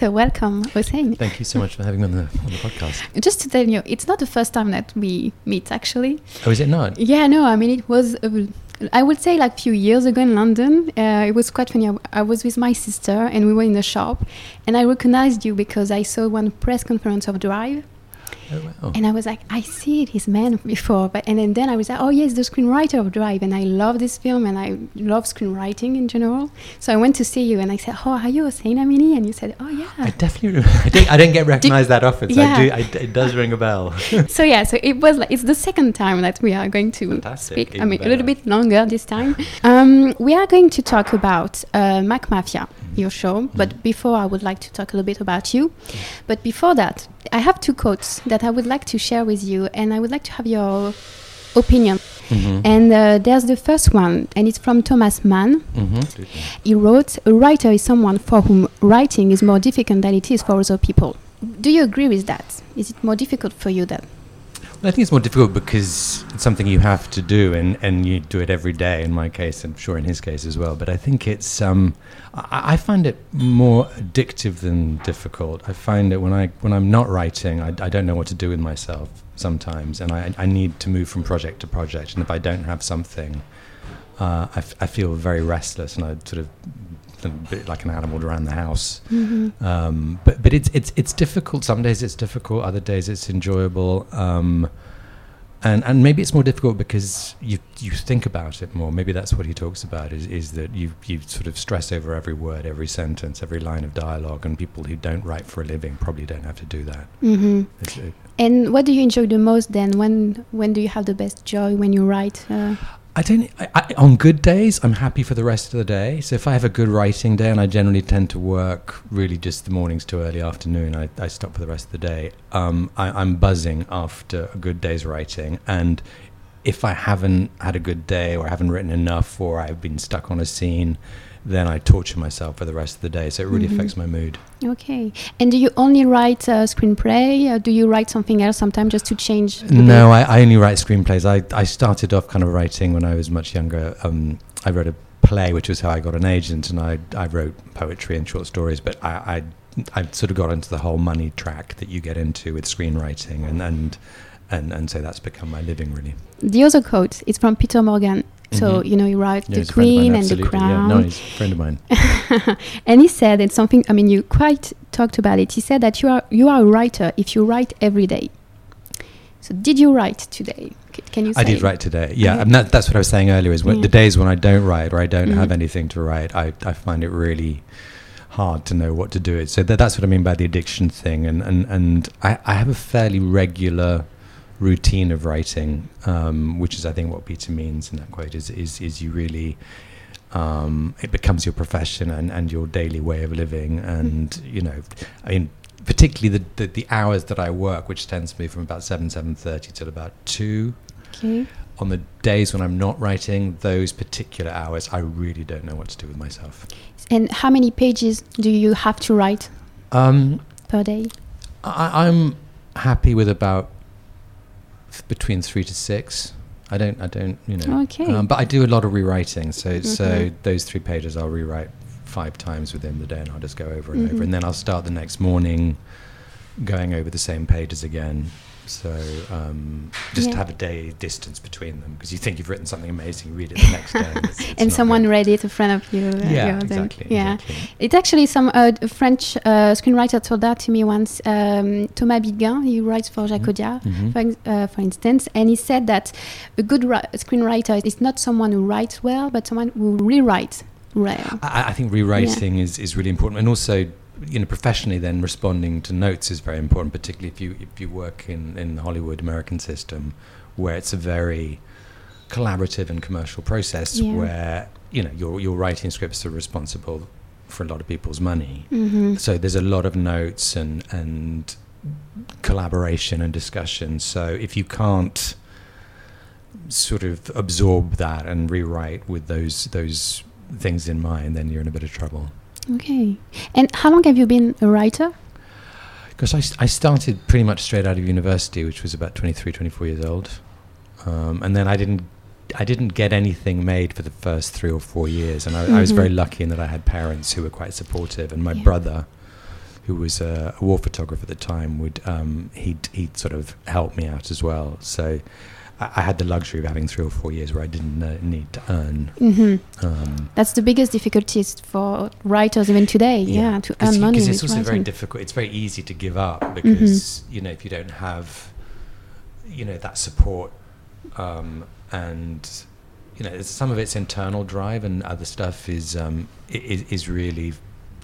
So welcome, Hossein. Thank you so much for having me on the, on the podcast. Just to tell you, it's not the first time that we meet, actually. Oh, is it not? Yeah, no, I mean, it was, uh, I would say like a few years ago in London. Uh, it was quite funny. I, I was with my sister and we were in the shop and I recognized you because I saw one press conference of Drive. Oh, wow. And I was like, I see it, his man before, but and then, then I was like, oh yes, the screenwriter of Drive, and I love this film, and I love screenwriting in general. So I went to see you, and I said, oh, are you Hossein Amini? And you said, oh yeah. I definitely. I don't, I don't get recognized that often, so Yeah. I do. I, it does ring a bell. so yeah, so it was like it's the second time that we are going to Fantastic, speak. I even mean, a little bit longer this time. Um, we are going to talk about uh, McMafia, your show. But before, I would like to talk a little bit about you. But before that, I have two quotes that I would like to share with you, and I would like to have your opinion. Mhm. And uh, there's the first one, and it's from Thomas Mann. Mhm. He wrote, A writer is someone for whom writing is more difficult than it is for other people. Do you agree with that? Is it more difficult for you that? I think it's more difficult because it's something you have to do, and, and you do it every day. In my case, I'm sure in his case as well. But I think it's um, I, I find it more addictive than difficult. I find that when I when I'm not writing, I, I don't know what to do with myself sometimes, and I, I need to move from project to project. And if I don't have something, uh, I, f- I feel very restless, and I sort of like an animal around the house. Um, but but it's it's it's difficult. Some days it's difficult. Other days it's enjoyable. Um, and and maybe it's more difficult because you you think about it more. Maybe that's what he talks about is is that you you sort of stress over every word, every sentence, every line of dialogue. And people who don't write for a living probably don't have to do that. Mm-hmm. It, And what do you enjoy the most then? When when do you have the best joy when you write? Uh, I don't. I, I, on good days, I'm happy for the rest of the day. So if I have a good writing day, and I generally tend to work really just the mornings to early afternoon, I, I stop for the rest of the day. Um, I, I'm buzzing after a good day's writing, and if I haven't had a good day, or I haven't written enough, or I've been stuck on a scene, then I torture myself for the rest of the day. So it really Mhm. affects my mood. okay. And do you only write uh, screenplay? Or do you write something else sometimes just to change? No. I, I only write screenplays. I, I started off kind of writing when I was much younger. Um, I wrote a play, which was how I got an agent, and I, I wrote poetry and short stories. But I, I I sort of got into the whole money track that you get into with screenwriting, and and and, and so that's become my living really. The other quote is from Peter Morgan. So Mhm. you know he wrote Yeah, The he's a friend of mine, Queen and The. Crown. Yeah, no, he's a friend of mine. and he said it's something. I mean, you quite talked about it. He said that you are you are a writer if you write every day. So did you write today? Can you? Say? I did write today. Yeah, Okay. and that, that's what I was saying earlier. Is Yeah. the days when I don't write or I don't have Mhm. anything to write, I, I find it really hard to know what to do. It so that, that's what I mean by the addiction thing. And and and I, I have a fairly regular routine of writing, um, which is I think what Peter means in that quote is is is you really. Um, it becomes your profession and, and your daily way of living, and you know, I mean, particularly the, the the hours that I work, which tends to be from about seven seven thirty till about two Okay. on the days when I'm not writing, those particular hours, I really don't know what to do with myself. And how many pages do you have to write Um, per day? I, I'm happy with about between three to six. I don't, I don't, you know. Okay. Um, but I do a lot of rewriting, so so Mhm. those three pages I'll rewrite five times within the day, and I'll just go over and Mhm. over, and then I'll start the next morning going over the same pages again. So um, just Yeah. have a day distance between them because you think you've written something amazing, you read it the next day, and, it's, it's and someone good. read it in front of you. uh, Yeah, exactly. Yeah. exactly. It's actually some uh, French uh, screenwriter told that to me once. Um, Thomas Bidegain, he writes for Jacques Audiard, Mhm. for, uh, for instance, and he said that a good ri- screenwriter is not someone who writes well, but someone who rewrites well. I, I think rewriting is, is really important, and also, you know, professionally, then responding to notes is very important, particularly if you if you work in in the Hollywood American system, where it's a very collaborative and commercial process, Yeah. where you know your your writing scripts are responsible for a lot of people's money. hmm So there's a lot of notes and and collaboration and discussion. So if you can't sort of absorb that and rewrite with those those things in mind, then you're in a bit of trouble. Okay. And how long have you been a writer? Because I I started pretty much straight out of university, which was about 23, 24 years old, um, and then I didn't I didn't get anything made for the first three or four years, and I, I was Mhm. very lucky in that I had parents who were quite supportive, and my Yeah. brother who was a, a war photographer at the time, would um, he'd he'd sort of help me out as well. So I, had the luxury of having three or four years where I didn't uh, need to earn. Mm-hmm. Um, That's the biggest difficulties for writers even today. Yeah, to Cause, earn money. Because it's also very difficult. It's very easy to give up Mm-hmm. because you know if you don't have, you know, that support, um, and you know, some of it's internal drive, and other stuff is um, is, is really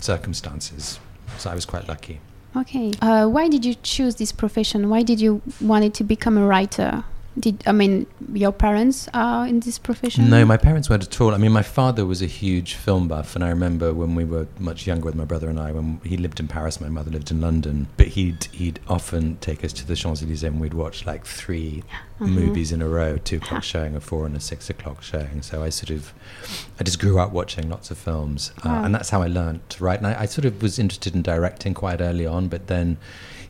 circumstances. So I was quite lucky. Okay. Uh, why did you choose this profession? Why did you wanted to become a writer? Did I mean your parents are in this profession? No, my parents weren't at all. I mean, my father was a huge film buff, and I remember when we were much younger with my brother and I, when he lived in Paris, my mother lived in London. But he'd he'd often take us to the Champs Elysees, and we'd watch like 3 Mhm. movies in a row: two o'clock showing, a four, and a six o'clock showing. So I sort of, I just grew up watching lots of films, uh, Wow. and that's how I learned to write. And I, I sort of was interested in directing quite early on, but then,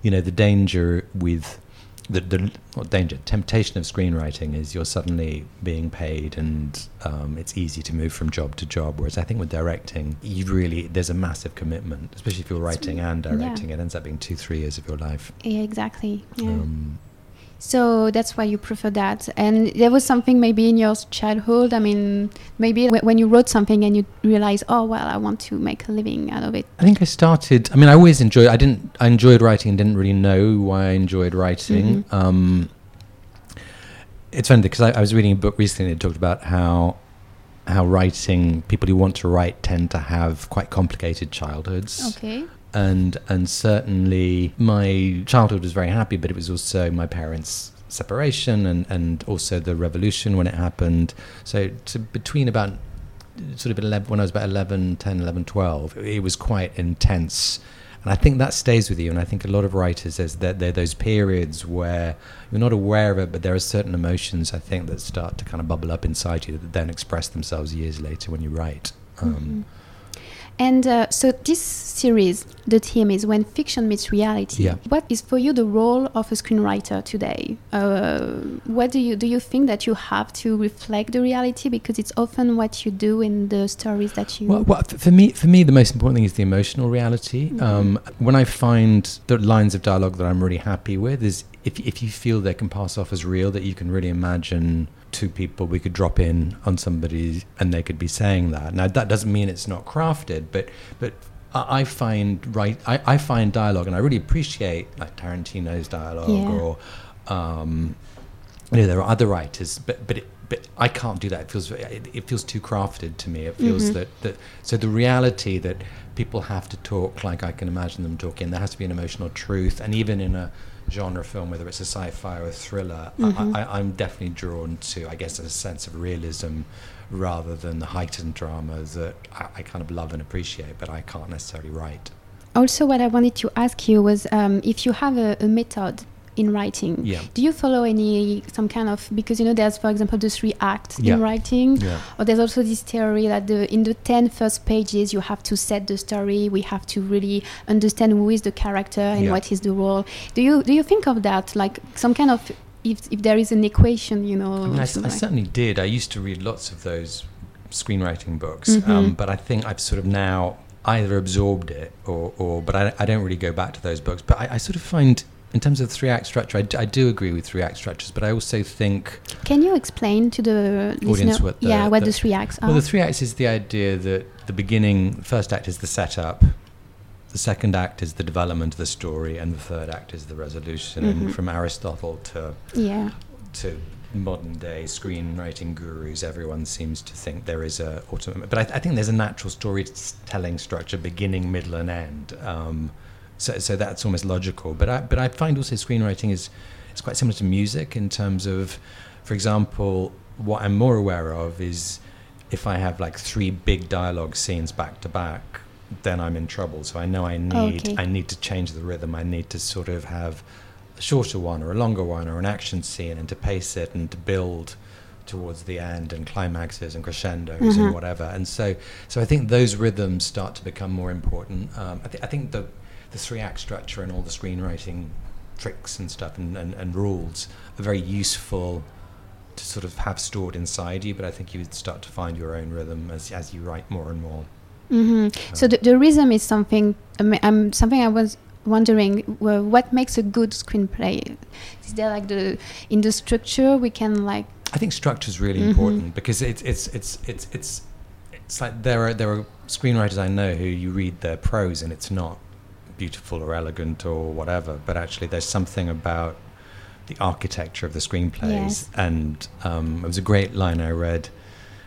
you know, the danger with the, the danger temptation of screenwriting is you're suddenly being paid and um, it's easy to move from job to job whereas i think with directing you really there's a massive commitment especially if you're writing and yeah. directing it ends up being two three years of your life Yeah, exactly. Yeah. um, So that's why you prefer that. And there was something maybe in your childhood. I mean, maybe wh- when you wrote something and you realize, oh well, I want to make a living out of it. I think I started. I mean, I always enjoyed. I didn't. I enjoyed writing and didn't really know why I enjoyed writing. Mhm. Um, it's funny because I, I was reading a book recently that talked about how how writing people who want to write tend to have quite complicated childhoods. Okay. And and certainly my childhood was very happy, but it was also my parents' separation and and also the revolution when it happened. So to between about sort of 11, when I was about 11, 10, 11, 12, it was quite intense. And I think that stays with you. And I think a lot of writers, there's there, there are those periods where you're not aware of it, but there are certain emotions, I think, that start to kind of bubble up inside you that then express themselves years later when you write. Um, Mhm. And uh, so this series, the theme is when fiction meets reality. Yeah. What is for you the role of a screenwriter today? Uh, what do you do? You think that you have to reflect the reality because it's often what you do in the stories that you. Well, well, for me, for me, the most important thing is the emotional reality. Mhm. Um, when I find the lines of dialogue that I'm really happy with, is if if you feel they can pass off as real, that you can really imagine two people we could drop in on somebody and they could be saying that. Now that doesn't mean it's not crafted, but but I find right, I, I find dialogue, and I really appreciate like Tarantino's dialogue Yeah. or. Um, you know, there are other writers, but but it, but I can't do that. It feels it, it feels too crafted to me. It feels Mhm. that that so the reality that people have to talk like I can imagine them talking. There has to be an emotional truth, and even in a genre film, whether it's a sci-fi or a thriller, Mhm. I, I, I'm definitely drawn to, I guess, a sense of realism rather than the heightened drama that I, I kind of love and appreciate, but I can't necessarily write. Also, what I wanted to ask you was um, if you have a, a method in writing. Yeah. Do you follow any some kind of because you know there's for example the three acts Yeah. in writing, Yeah. or there's also this theory that the in the 10 first pages you have to set the story. We have to really understand who is the character and what is the role. Do you do you think of that like some kind of if if there is an equation, you know? I mean, I, I like- certainly did. I used to read lots of those screenwriting books, Mhm. um, but I think I've sort of now either absorbed it or, or but I, I don't really go back to those books. But I, I sort of find, in terms of three act structure, I, d- I do agree with three act structures, but I also think, Can you explain to the listener? what the- yeah, what the, the- three acts are. well, the three acts is the idea that the beginning, first act is the setup. The second act is the development of the story, and the third act is the resolution. Mhm. And from Aristotle to yeah. to modern day screenwriting gurus, everyone seems to think there is a automatic. But I, I think there's a natural storytelling structure, beginning, middle, and end. Um, so, so that's almost logical. But I, but I find also screenwriting is it's quite similar to music in terms of, for example, what I'm more aware of is if I have like three big dialogue scenes back to back, then I'm in trouble. So I know I need Okay. I need to change the rhythm. I need to sort of have a shorter one or a longer one or an action scene and to pace it and to build towards the end and climaxes and crescendos Mhm. and whatever. And so, so I think those rhythms start to become more important. Um, I, th- I think the the three act structure and all the screenwriting tricks and stuff and, and, and rules are very useful to sort of have stored inside you. But I think you would start to find your own rhythm as as you write more and more. hmm So the, the rhythm is something. Um, um, something I was wondering. Well, what makes a good screenplay? Is there like the in the structure we can like? I think structure is really Mhm. important because it's it's it's it's it's it's like there are there are screenwriters I know who you read their prose and it's not beautiful or elegant or whatever, but actually there's something about the architecture of the screenplays. Yes. And um, it was a great line I read.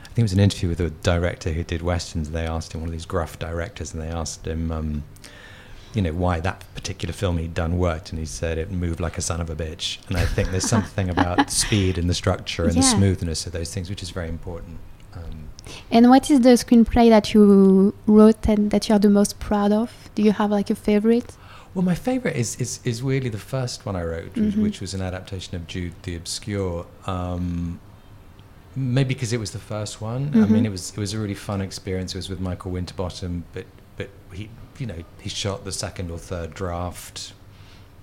I think it was an interview with a director who did westerns. They asked him one of these gruff directors, and they asked him. Um, you know why that particular film he'd done worked, and he said it moved like a son of a bitch. And I think there's something about speed and the structure and the smoothness of those things, which is very important. Um, And what is the screenplay that you wrote and that you are the most proud of? Do you have like a favorite? well, my favorite is, is is really the first one I wrote, which, Mhm. which was an adaptation of Jude the Obscure. Um, maybe because it was the first one. I Mhm. mean, it was it was a really fun experience. It was with Michael Winterbottom, but but he you know he shot the second or third draft.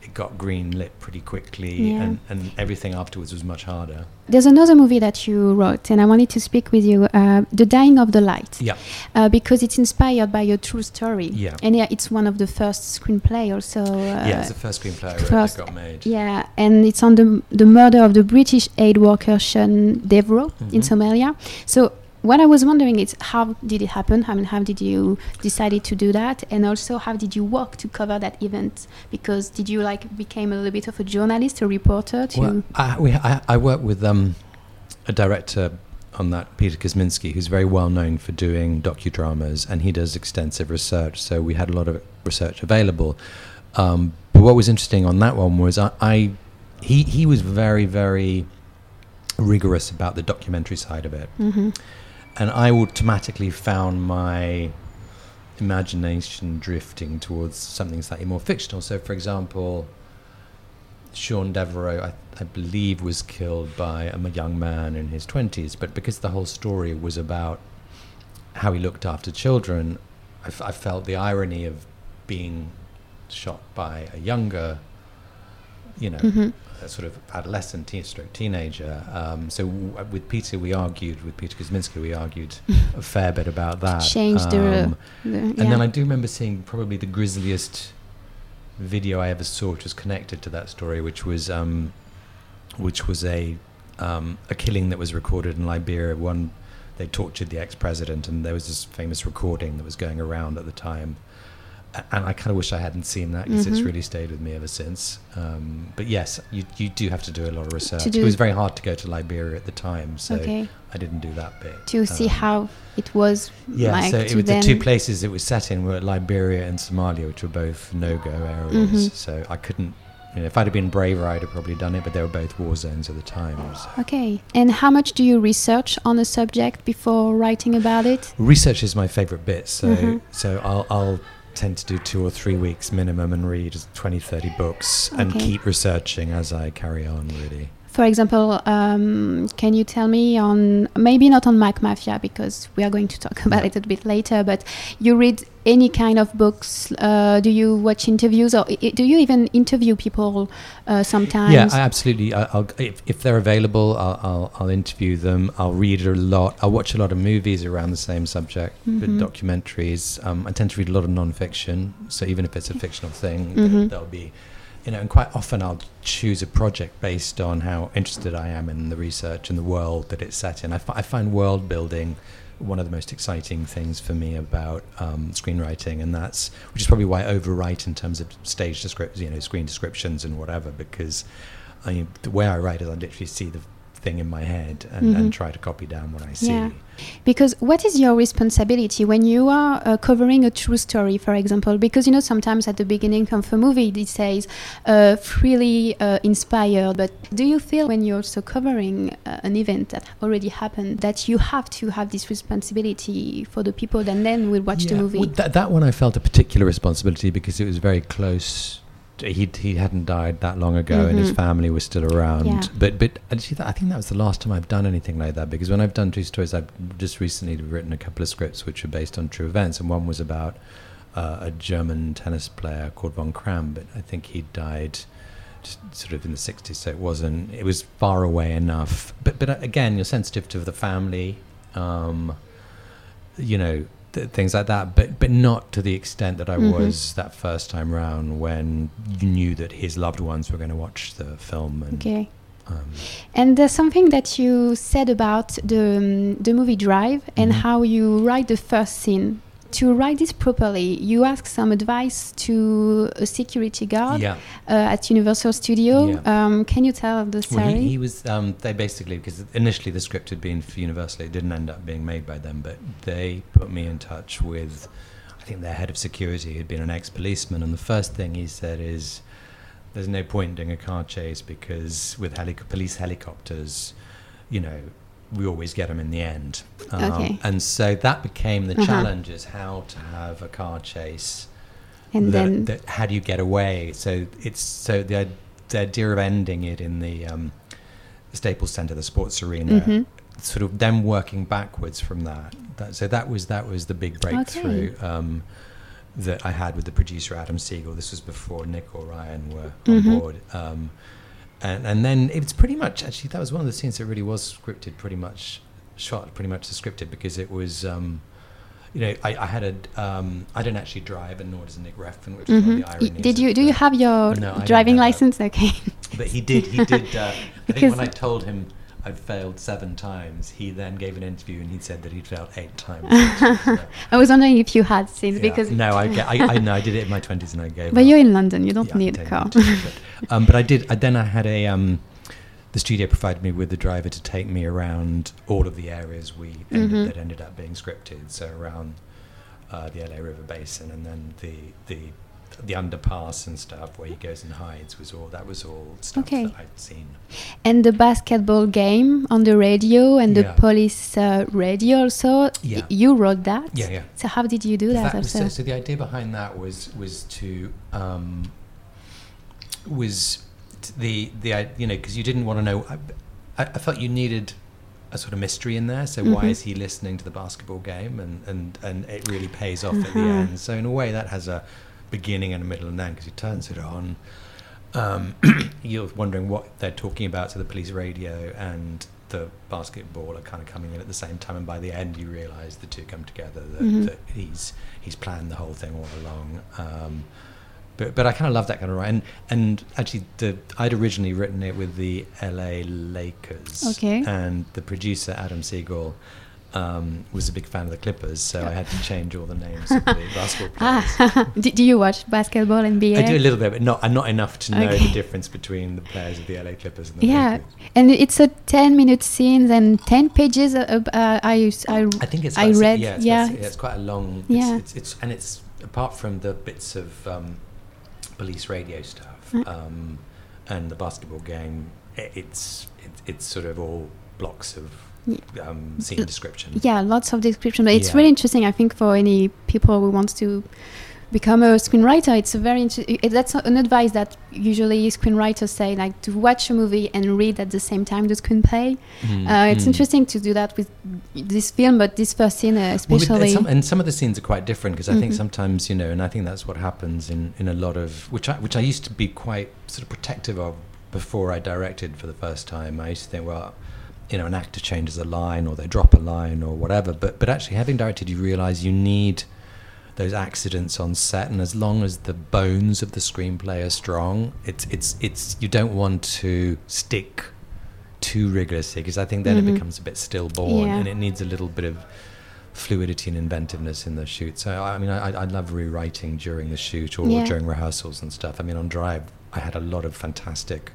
It got green lit pretty quickly, Yeah. and, and everything afterwards was much harder. There's another movie that you wrote, and I wanted to speak with you. Uh, the Dying of the Light. Yeah. Uh, because it's inspired by a true story. Yeah. And yeah, it's one of the first screenplay also. Uh, yeah, it's the first screenplay first- that got made. Yeah, and it's on the the murder of the British aid worker Sean Devereux in Mhm. Somalia. So what I was wondering is how did it happen? I mean, how did you decided to do that? And also, how did you work to cover that event? Because did you like became a little bit of a journalist, a reporter? To Well, I, we, I, I work with um, a director on that, Peter Kosminsky, who's very well known for doing docudramas, and he does extensive research. So we had a lot of research available. Um, but what was interesting on that one was I, I he he was very very rigorous about the documentary side of it, hmm and I automatically found my imagination drifting towards something slightly more fictional. So, for example, Sean Devereux, I, I believe, was killed by a young man in his 20s, but because the whole story was about how he looked after children, I, f- I felt the irony of being shot by a younger, you know, hmm a sort of adolescent teen stroke teenager. Um, so w- with Peter, we argued with Peter Kosminsky, we argued a fair bit about that. Change the- Um, The, and yeah. then I do remember seeing probably the grisliest video I ever saw, which was connected to that story, which was um, which was a um, a killing that was recorded in Liberia. One they tortured the ex-president, and there was this famous recording that was going around at the time. And I kind of wish I hadn't seen that because it's Mhm. really stayed with me ever since. Um, but yes, you you do have to do a lot of research. It was very hard to go to Liberia at the time, so okay. I didn't do that bit. To see Um, how it was yeah, like so it was the two places it was set in were Liberia and Somalia, which were both no-go areas. Mhm. So I couldn't. You know, if I'd have been braver, I'd have probably done it. But they were both war zones at the time. So. Okay. And how much do you research on a subject before writing about it? Research is my favorite bit. So Mhm. so I'll, I'll tend to do two or three weeks minimum and read 20, 30 books and keep researching as I carry on. Really. For example, um, can you tell me on maybe not on McMafia because we are going to talk about it a bit later, but you read any kind of books? Uh, do you watch interviews or i- do you even interview people uh, sometimes? Yeah, I absolutely. I, I'll if, if they're available, I'll, I'll I'll interview them. I'll read a lot. I'll watch a lot of movies around the same subject, but Mhm. documentaries. Um, I tend to read a lot of non-fiction. So even if it's a fictional thing, th- Mhm. there'll be, you know, and quite often I'll choose a project based on how interested I am in the research and the world that it's set in. I, find world building one of the most exciting things for me about um, screenwriting, and that's which is probably why I overwrite in terms of stage descriptions, you know, screen descriptions and whatever, because I the way I write is I literally see the thing in my head and, Mhm. and try to copy down what I see. Yeah. Because what is your responsibility when you are uh, covering a true story, for example? Because you know sometimes at the beginning of a movie it says uh, freely uh, inspired, but do you feel when you're also covering uh, an event that already happened that you have to have this responsibility for the people that then will watch the movie? well, that, that one I felt a particular responsibility because it was very close. He he hadn't died that long ago, and his Mhm. family was still around. Yeah. But but actually, I think that was the last time I've done anything like that. Because when I've done true stories, I've just recently written a couple of scripts which are based on true events, and one was about uh, a German tennis player called von Cramm. But I think he died sort of in the 60s, so it wasn't. It was far away enough. But but uh, again, you're sensitive to the family. Um, you know, th- things like that, but but not to the extent that I Mhm. was that first time round when you knew that his loved ones were going to watch the film. And, Okay. um, And there's something that you said about the um, the movie Drive and Mhm. how you write the first scene. To write this properly, you ask some advice to a security guard yeah. uh, at Universal Studio. Yeah. Um, can you tell the story? Well, he, he was. Um, they basically because initially the script had been for Universal. It didn't end up being made by them, but they put me in touch with. I think their head of security had been an ex-policeman, and the first thing he said is, "There's no point in doing a car chase because with helic- police helicopters, you know." We always get them in the end, um, Okay. and so that became the Uh-huh. challenge: is how to have a car chase and that- then that- how do you get away? So it's so the, the idea of ending it in the um, Staples Center, the sports arena, Mhm. sort of them working backwards from that. that. So that was that was the big breakthrough um, that I had with the producer Adam Siegel. This was before Nick or Ryan were on Mhm. board. Um, and, and then it's pretty much actually that was one of the scenes that really was scripted pretty much shot pretty much scripted because it was um, you know I, I had a um, I don't actually drive and nor does Nick Refn which is one Mhm. of the Y- ironies Did you do you have your No, driving license? Okay. but he did he did uh, I think when I told him I'd failed seven times he then gave an interview and he said that he'd failed eight times So, I was wondering if you had since yeah. because no I, I I know I did it in my 20s and I gave but up. you're in London, you don't Yeah, need a car. need but, um, but I did. I, then I had a. Um, the studio provided me with the driver to take me around all of the areas we ended, Mhm. that ended up being scripted. So around uh, the LA River Basin, and then the the the underpass and stuff where he goes and hides was all that was all stuff Okay. that I'd seen. And the basketball game on the radio and the police uh, radio also. y- Yeah. You wrote that. Yeah, yeah. So how did you do that? That so, so the idea behind that was was to um, was the the i- you know because you didn't want to know. I, I I felt you needed a sort of mystery in there. So why Mhm. is he listening to the basketball game? And and and it really pays off at the Uh-huh. end. So in a way, that has a beginning and a middle and end because he turns it on. Um, you're wondering what they're talking about. So the police radio and the basketball are kind of coming in at the same time, and by the end, you realise the two come together. That, Mhm. that he's he's planned the whole thing all along. Um, but but I kind of love that kind of writing. And, and actually, the I'd originally written it with the L.A. Lakers. Okay. And the producer Adam Siegel. Um, was a big fan of the Clippers, so I had to change all the names of the basketball players. Ah, do, do you watch basketball NBA? I do a little bit, but not not enough to know Okay. the difference between the players of the LA Clippers and the Yeah, Lakers. and it's a ten-minute scene and ten pages. Uh, uh, I, I I think it's. I read- Yeah, it's, yeah, si- it's- quite a long. Yeah. It's, it's, it's and it's apart from the bits of um, police radio stuff Mm. um, and the basketball game. i it's it, it's sort of all blocks of um, scene description. yeah, lots of description. But it's Yeah. really interesting. I think for any people who wants to become a screenwriter, it's a very interesting. That's an advice that usually screenwriters say, like to watch a movie and read at the same time the screenplay. Mm, Uh, it's mm. interesting to do that with this film, but this first scene uh, Well, with- especially. and, some, and some of the scenes are quite different because I think Mhm. sometimes you know, and I think that's what happens in, in a lot of which I which I used to be quite sort of protective of before I directed for the first time. I used to think, well, you know, an actor changes a line or they drop a line or whatever. But but actually, having directed, you realise you need those accidents on set, and as long as the bones of the screenplay are strong, it's it's it's you don't want to stick too rigorously because I think then Mhm. it becomes a bit stillborn Yeah. and it needs a little bit of fluidity and inventiveness in the shoot. So I mean, I, I love rewriting during the shoot or Yeah. during rehearsals and stuff. I mean, on Drive, I had a lot of fantastic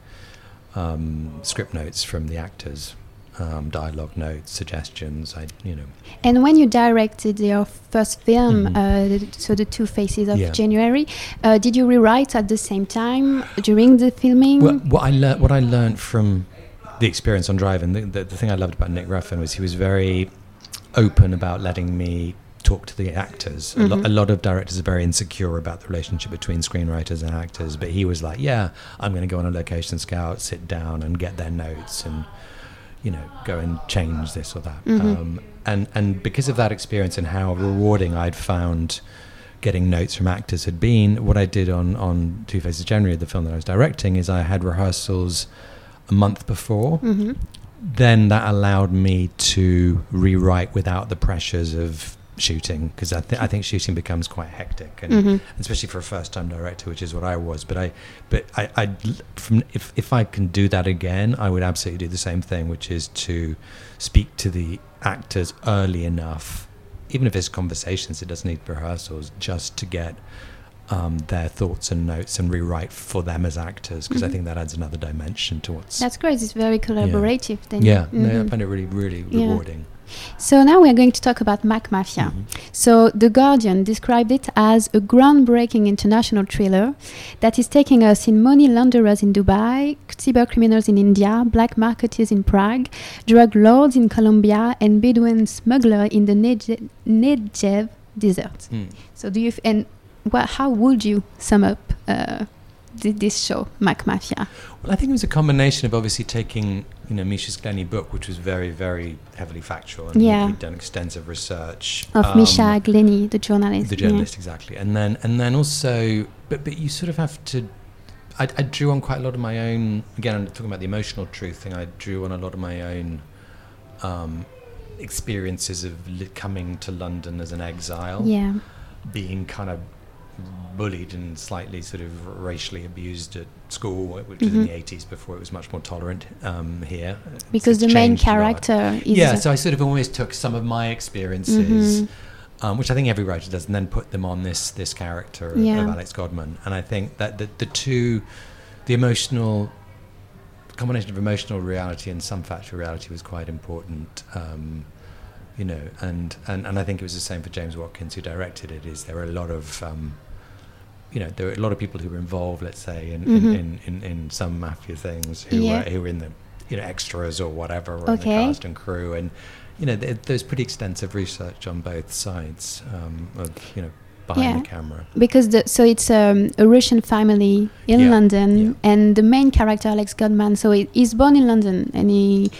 um, script notes from the actors, um, dialogue notes, suggestions. I, you know, And when you directed your first film, Mhm. uh, so the Two Faces of Yeah. January, uh, did you rewrite at the same time during the filming? Well, what I learned, what I learned from the experience on Drive, and the, the, the thing I loved about Nick Refn was he was very open about letting me talk to the actors. A, lo- Mhm. a lot of directors are very insecure about the relationship between screenwriters and actors, but he was like, "Yeah, I'm going to go on a location scout, sit down, and get their notes, and you know, go and change this or that." Mhm. Um, and and because of that experience and how rewarding I'd found getting notes from actors had been, what I did on on Two Faces of January, the film that I was directing, is I had rehearsals a month before. Mhm. Then that allowed me to rewrite without the pressures of shooting because I, th- I think shooting becomes quite hectic and Mhm. especially for a first time director which is what I was but I but I, I from if, if I can do that again I would absolutely do the same thing which is to speak to the actors early enough even if it's conversations it doesn't need rehearsals just to get um, their thoughts and notes and rewrite for them as actors because I Mhm. think that adds another dimension to what's That's great. It's very collaborative. Then. yeah no, I Mhm. find it really really Yeah. rewarding So now we are going to talk about McMafia. Mhm. So The Guardian described it as a groundbreaking international thriller that is taking us in money launderers in Dubai, cyber criminals in India, black marketers in Prague, drug lords in Colombia, and Bedouin smuggler in the Negev, Negev desert. Mm. So do you f- and wha how would you sum up uh, thi- this show, McMafia? Well, I think it was a combination of obviously taking, you know, Misha's Glenny book, which was very, very heavily factual, and Yeah. he'd done extensive research Of um, Misha Glenny, the journalist. the yeah. journalist, exactly, and then and then also, but but you sort of have to. I, I drew on quite a lot of my own. Again, I'm talking about the emotional truth thing. I drew on a lot of my own um, experiences of li- coming to London as an exile Yeah. being kind of bullied and slightly sort of racially abused at school, which was in Mhm. the 80s before it was much more tolerant um, here. Because the main changed a lot. character is Yeah, so I sort of always took some of my experiences, Mhm. um, which I think every writer does, and then put them on this this character of, Yeah. of Alex Godman. And I think that the, the two, the emotional combination of emotional reality and some factual reality was quite important. Um, you know, and, and, and I think it was the same for James Watkins, who directed it. Is there were a lot of um, you know, there were a lot of people who were involved, let's say, in, Mhm. in, in, in, in some mafia things who Yeah. were who were in the you know extras or whatever, or Okay. in the cast and crew, and you know, there, there's pretty extensive research on both sides um, of you know behind Yeah. the camera. because the, so it's um, a Russian family in Yeah, London, yeah. and the main character Alex Godman. So he, he's born in London, and he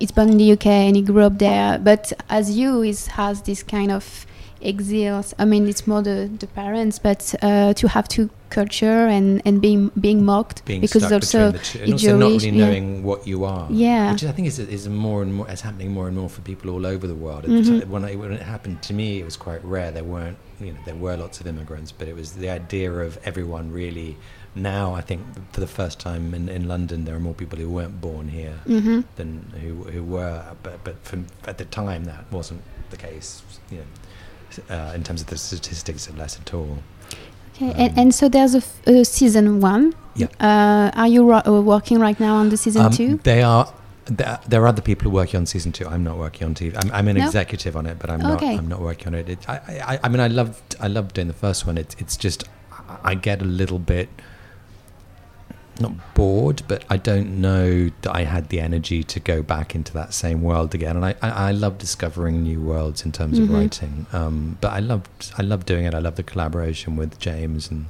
he's born in the UK, and he grew up there. But as you, he has this kind of exile. I mean, it's more the, the parents, but uh, to have two culture and and being being mocked Being because stuck it's also the two, and also not Jewish- really yeah. knowing what you are. Yeah. which I think is is more and more is happening more and more for people all over the world. Mhm. When, I, when it happened to me, it was quite rare. There weren't you know there were lots of immigrants, but it was the idea of everyone really. Now I think for the first time in, in London, there are more people who weren't born here hmm than who who were. But but from, at the time, that wasn't the case. You know, uh, in terms of the statistics, less at all. Okay, Um, and, and so there's a, season one. Yeah. Uh, are you uh, working right now on the season Um, two? They are. There there are other people working on season two. I'm not working on TV. I'm, I'm an No? executive on it, but I'm Okay. not. I'm not working on it. it I, I, I mean, I loved. I loved doing the first one. It's. It's just. I get a little bit. Not bored, but I don't know that I had the energy to go back into that same world again. And I, I, I love discovering new worlds in terms Mhm. of writing. Um, but I loved. I love doing it. I love the collaboration with James, and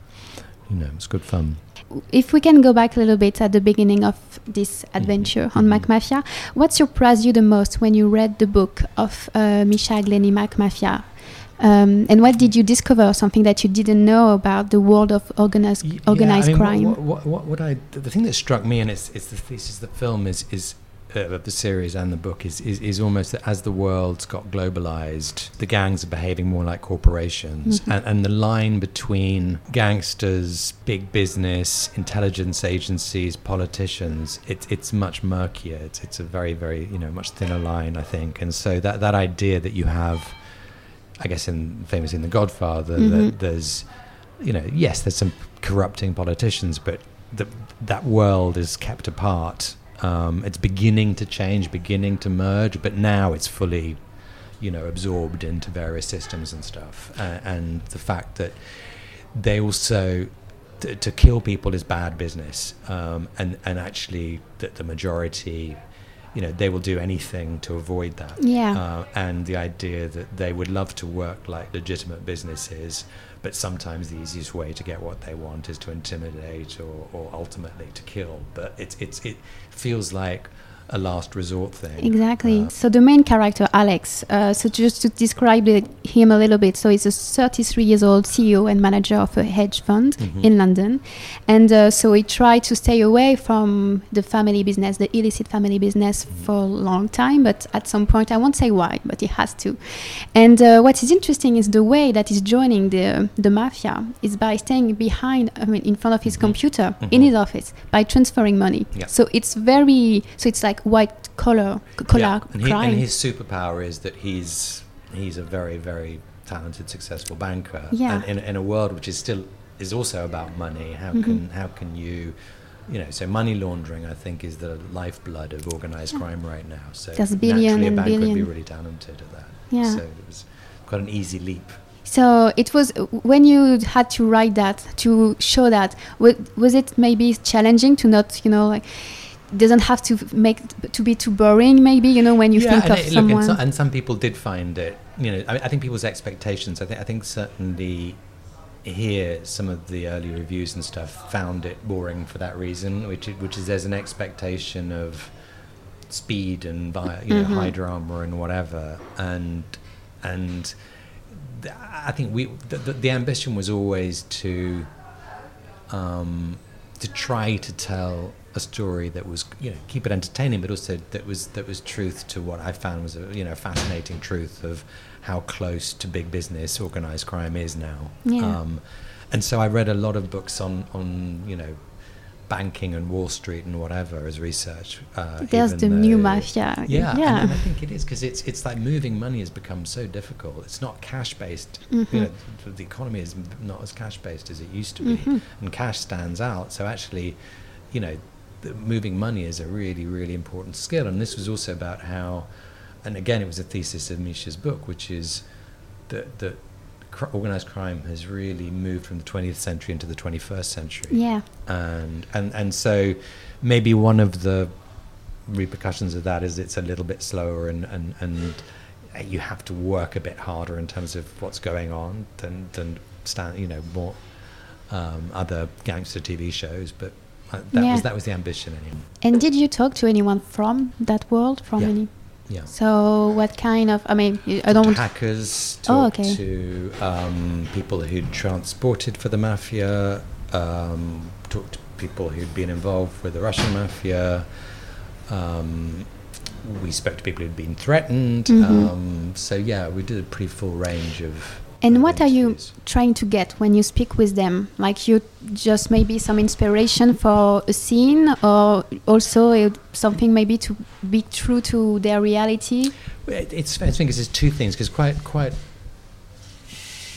you know, it's good fun. if we can go back a little bit at the beginning of this adventure on Mhm. McMafia, what surprised you the most when you read the book of uh, Misha Glenny McMafia? Um, and what did you discover? Something that you didn't know about the world of organized Y- organized yeah, I mean, crime. What, what, what, what I the thing that struck me, and it's it's the thesis of the film is is uh, of the series and the book is, is is almost that as the world's got globalized, the gangs are behaving more like corporations, Mhm. and, and the line between gangsters, big business, intelligence agencies, politicians, it's it's much murkier. It's it's a very very you know much thinner line, I think, and so that that idea that you have. I guess in famous in The Godfather, Mhm. that there's you know, yes, there's some corrupting politicians, but the, that world is kept apart. Um, it's beginning to change, beginning to merge, but now it's fully, you know, absorbed into various systems and stuff. Uh, and the fact that they also to, to kill people is bad business, um, and and actually that the majority, you know, they will do anything to avoid that. Yeah. Uh, and the idea that they would love to work like legitimate businesses, but sometimes the easiest way to get what they want is to intimidate or, or ultimately to kill. But it's it's it feels like a last resort thing. Exactly. Uh, so the main character, Alex. Uh, so just to describe it, him a little bit. So he's a 33 years old CEO and manager of a hedge fund Mhm. in London, and uh, so he tried to stay away from the family business, the illicit family business, Mm-hmm. for a long time. But at some point, I won't say why, but he has to. And uh, what is interesting is the way that he's joining the the mafia is by staying behind, I mean, in front of his Mhm. computer in Mhm. his office by transferring money. Yeah. So it's very, so it's like white collar, c- collar and, he, crime. and his superpower is that he's he's a very very talented, successful banker. Yeah. And in, in a world which is still is also about money, how Mhm. can how can you you know, so money laundering, I think, is the lifeblood of organized Yeah. crime right now. So There's billion naturally, a bank would be really talented at that. Yeah. So it was quite an easy leap. So it was when you had to write that to show that. wa- Was it maybe challenging to not, you know, like doesn't have to make to be too boring? Maybe you know when you think and of it- look, someone. and, so, and some people did find it. You know, I, I think people's expectations. I think I think certainly here some of the early reviews and stuff found it boring for that reason, which is, which is there's an expectation of speed and vi- you know Mhm. high drama and whatever, and and th- I think we the, the, the ambition was always to um, to try to tell a story that was you know keep it entertaining but also that was that was truth to what I found was a you know fascinating truth of how close to big business organized crime is now Yeah. um, and so I read a lot of books on on you know banking and Wall Street and whatever as research uh, There's the new mafia. yeah, and- yeah. And, I think it is because it's it's like moving money has become so difficult. It's not cash based. Mhm. You know, the economy is not as cash based as it used to be, Mhm. and cash stands out. So actually, you know, the moving money is a really really important skill. And this was also about how, and again, it was a thesis of Misha's book, which is that that cr- organized crime has really moved from the 20th century into the 21st century yeah. and and and so maybe one of the repercussions of that is it's a little bit slower and and and you have to work a bit harder in terms of what's going on than than stand you know more um, other gangster TV shows but uh, that Yeah. was that was the ambition anyway And did you talk to anyone from that world? From Yeah. any? yeah So what kind of? I mean, I don't. hackers Oh, talked okay. to um, people who'd transported for the mafia, um, talked to people who'd been involved with the Russian mafia. Um, we spoke to people who'd been threatened. Mhm. Um, so yeah, we did a pretty full range of. And what are you trying to get when you speak with them? Like you just maybe some inspiration for a scene, or also something maybe to be true to their reality. It's I think it's two things because quite quite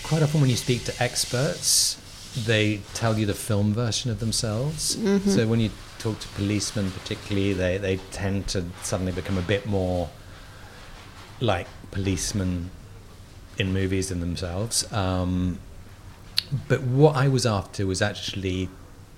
quite often when you speak to experts, they tell you the film version of themselves. Mhm. So when you talk to policemen, particularly, they they tend to suddenly become a bit more like policemen in movies in themselves. Um, but what I was after was actually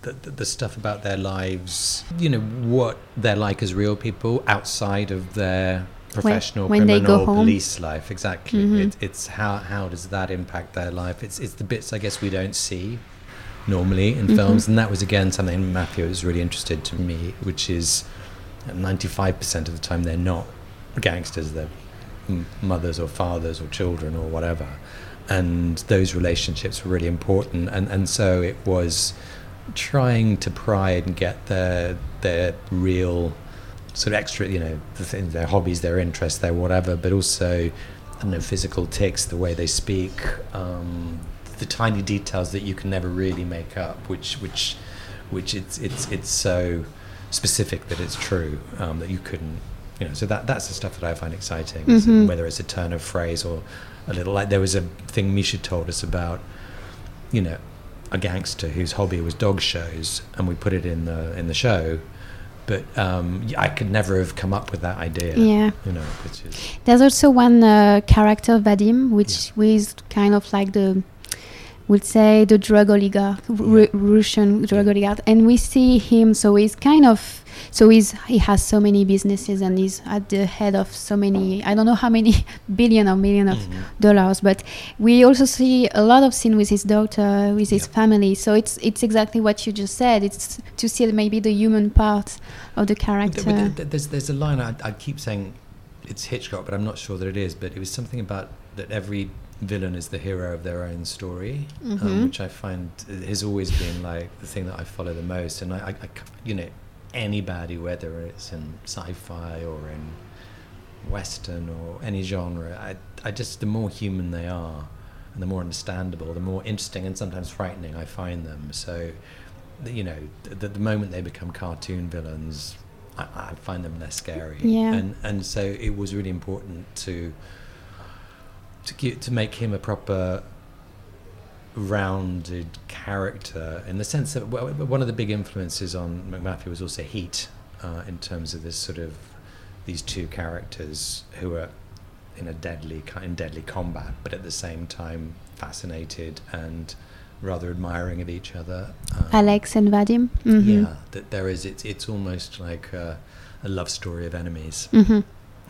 the, the, the stuff about their lives, you know, what they're like as real people outside of their professional when go criminal police life. Exactly. Mhm. It, it's how how does that impact their life? It's it's the bits I guess we don't see normally in Mhm. films, and that was again something Matthew was really interested to me, which is ninety five percent of the time they're not gangsters. They're mothers or fathers or children or whatever, and those relationships were really important. And and so it was trying to pry and get their their real sort of extra, you know, the their hobbies, their interests, their whatever, but also, I don't know, physical ticks, the way they speak, um, the tiny details that you can never really make up, which which which it's it's it's so specific that it's true um, that you couldn't, you know. So that that's the stuff that I find exciting, Mhm. whether it's a turn of phrase or a little like there was a thing Misha told us about, you know, a gangster whose hobby was dog shows, and we put it in the in the show. But um, I could never have come up with that idea. Yeah. You know, which is There's also one uh, character, Vadim, which is kind of like the we'd say the drug oligarch, Ru- Russian drug oligarch, and we see him. So he's kind of so he's he has so many businesses and he's at the head of so many. I don't know how many billion or million of Mhm. dollars, but we also see a lot of scene with his daughter, with his Yeah. family. So it's it's exactly what you just said. It's to see maybe the human part of the character. th- but th- there's there's a line I, I keep saying it's Hitchcock, but I'm not sure that it is. But it was something about that every villain is the hero of their own story, Mhm. um, which I find has always been like the thing that I follow the most. And I, I, I you know, anybody, whether it's in sci-fi or in western or any genre, I, I just the more human they are, and the more understandable, the more interesting and sometimes frightening I find them. So, you know, the, the moment they become cartoon villains, I, I find them less scary. Yeah. And and so it was really important to to give, to make him a proper rounded character in the sense that well, one of the big influences on McMafia was also Heat uh, in terms of this sort of these two characters who are in a deadly in deadly combat, but at the same time fascinated and rather admiring of each other. Um, Alex and Vadim. Mhm. yeah, that there is. It's it's almost like a, a love story of enemies. Mhm.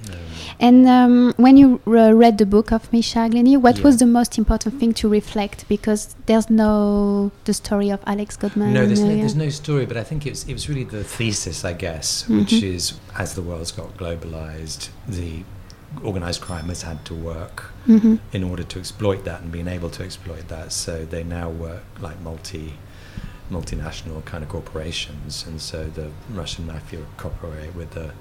Um, And um, when you re- read the book of Misha Glenny, what Yeah. was the most important thing to reflect? Because there's no the story of Alex Godman. No, there's uh, no, yeah. there's no story, but I think it was, it was really the thesis, I guess, which Mhm. is as the world's got globalized, the organized crime has had to work Mhm. in order to exploit that and being able to exploit that. So they now work like multi multinational kind of corporations, and so the Russian mafia cooperate with the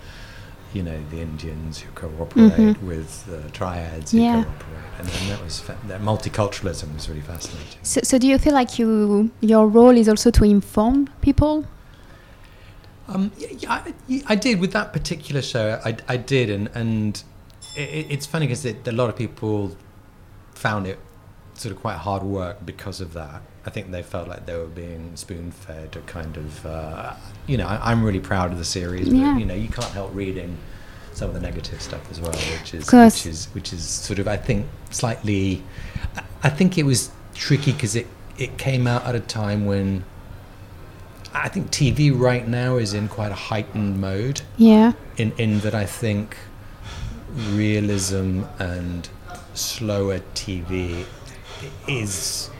you know the Indians who cooperate Mhm. with the triads who Yeah. cooperate, and, and that was fa- that multiculturalism was really fascinating. So, so do you feel like you your role is also to inform people? Um, yeah, I, I did with that particular show. I, I did, and and it, it's funny because a lot of people found it sort of quite hard work because of that. I think they felt like they were being spoon fed a kind of, uh, you know, I, I'm really proud of the series, but Yeah. you know, you can't help reading some of the negative stuff as well, which is which is which is sort of I think slightly. I- I think it was tricky because it it came out at a time when. I think TV right now is in quite a heightened mode Yeah. in, in that I think realism and slower TV is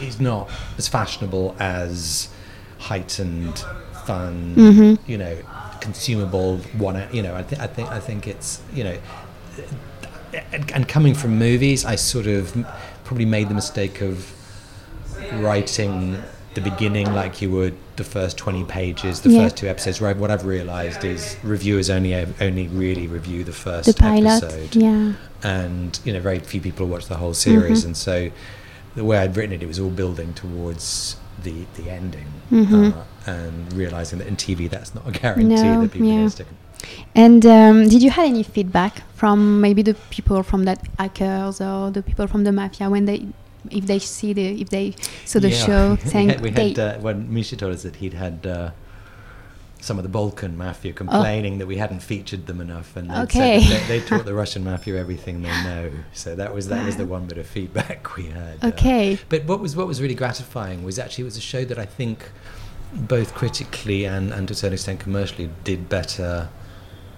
is not as fashionable as heightened fun Mhm. you know consumable one you know I, th- I think I think it's you know and, and coming from movies I sort of probably made the mistake of writing the beginning like you would the first 20 pages the Yeah. first two episodes right what i've realized is reviewers only only really review the first The pilot. episode Yeah. And you know very few people watch the whole series Mhm. and so the way i'd written it it was all building towards the the ending Mhm. uh, and realizing that in tv that's not a guarantee No, that people are yeah. stick And um, did you have any feedback from maybe the people from that hackers or the people from the mafia when they, if they see the, if they saw the Yeah. show, we saying had, we they, had uh, when Misha told us that he'd had uh, some of the Balkan mafia complaining that we hadn't featured them enough, and Oh. Okay. said that they, they taught the Russian mafia everything they know. So that was that was the one bit of feedback we had. uh, okay, but what was what was really gratifying was actually it was a show that I think both critically and, and to a certain extent commercially did better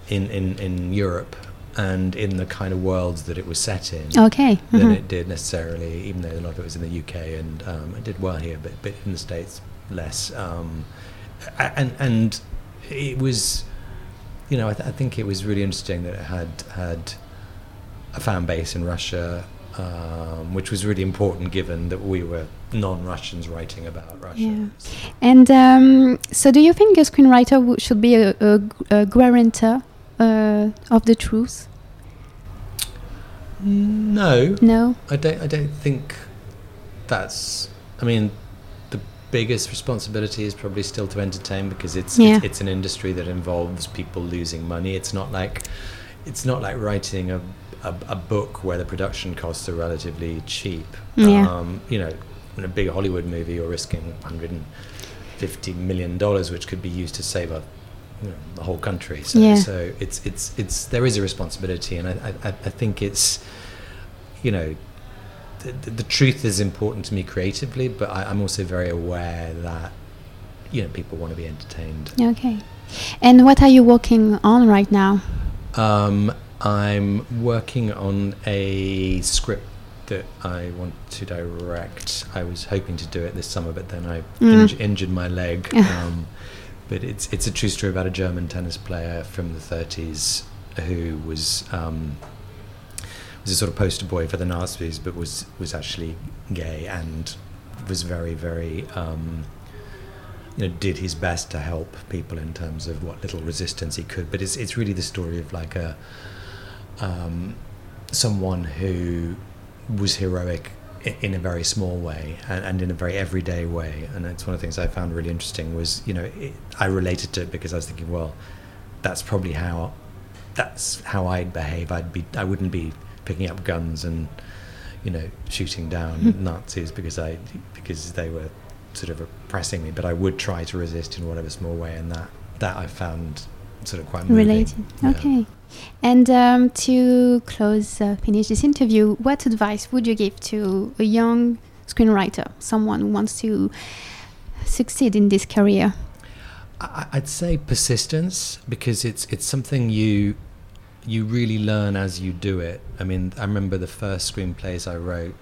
in, in, in Europe and in the kind of worlds that it was set in okay, than mhm. it did necessarily, even though a lot of it was in the UK and um, it did well here, but, but in the States less. Um, and and it was, you know, I, th- I think it was really interesting that it had had a fan base in Russia, um, which was really important given that we were non-Russians writing about Russia. Yeah. And um, so, do you think a screenwriter w- should be a, a, a guarantor uh, of the truth? No, No. I don't. I don't think that's. I mean, biggest responsibility is probably still to entertain because it's Yeah. it's, it's an industry that involves people losing money. It's not like it's not like writing a a, a book where the production costs are relatively cheap. Yeah. Um, you know, in a big Hollywood movie, you're risking 150 million dollars, which could be used to save a you know, the whole country. So, Yeah. so it's it's it's there is a responsibility, and I I, I I think it's you know the, the truth is important to me creatively, but I, I'm also very aware that you know people want to be entertained. Okay. And what are you working on right now? Um, I'm working on a script that I want to direct. I was hoping to do it this summer, but then I Mm. inj- injured my leg. um, but it's it's a true story about a German tennis player from the 30s who was um, was a sort of poster boy for the Nazis, but was was actually gay and was very very. Um, you know, did his best to help people in terms of what little resistance he could. But it's it's really the story of like a um, someone who was heroic in a very small way and, and in a very everyday way. And it's one of the things I found really interesting was, you know, it, I related to it because I was thinking, well, that's probably how that's how I'd behave. I'd be I wouldn't be picking up guns and you know shooting down Nazis because I because they were sort of oppressing me. But I would try to resist in whatever small way, and that that I found sort of quite moving. Related. Yeah. Okay. And um, to close, uh, finish this interview, what advice would you give to a young screenwriter, someone who wants to succeed in this career? I- I'd say persistence because it's it's something you you really learn as you do it. I mean, I remember the first screenplays I wrote.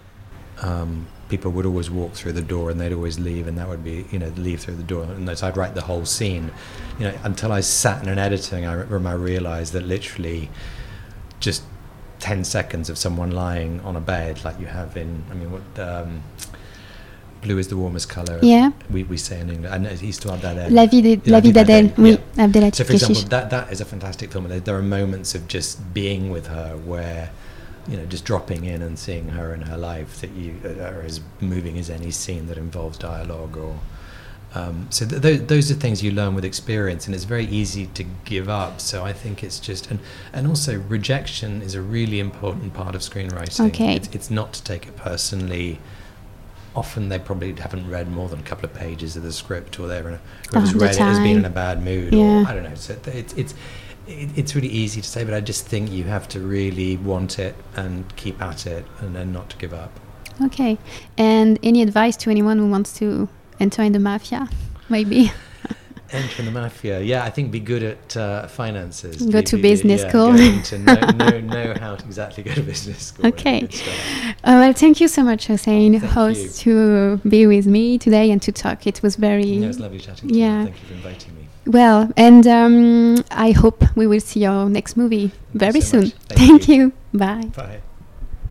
Um, people would always walk through the door and they'd always leave, and that would be you know leave through the door, and so I'd write the whole scene. You know, until I sat in an editing, room, I realised that literally just ten seconds of someone lying on a bed, like you have in, I mean, what. Um, Blue is the warmest colour. Yeah. We, we say in England. And Histoire d'Adèle. La vie de- La La vie d'Adèle, oui, yeah. Abdellatif So, for example, that that is a fantastic film. There, there are moments of just being with her where, you know, just dropping in and seeing her in her life that you are as moving as any scene that involves dialogue or. Um, so th- th- those are things you learn with experience, and it's very easy to give up. So I think it's just and and also rejection is a really important part of screenwriting. Okay. It's, it's not to take it personally. Often they probably haven't read more than a couple of pages of the script, or they're in a, or All just the read it as being in a bad mood, Yeah. or I don't know. So it's it's it's really easy to say, but I just think you have to really want it and keep at it, and then not to give up. Okay. And any advice to anyone who wants to enter in the mafia? Maybe. Enter the mafia. Yeah, I think be good at uh, finances. Go Be- to be- business yeah, school. into know, know, know how to exactly go to business school. Okay. Uh, well, thank you so much, Hossein, Thank host, to be with me today and to talk. It was very Yeah, it was lovely chatting to Yeah. you. Thank you for inviting me. well, and um, I hope we will see your next movie very so soon. Thank Thank you. you. Bye. Bye.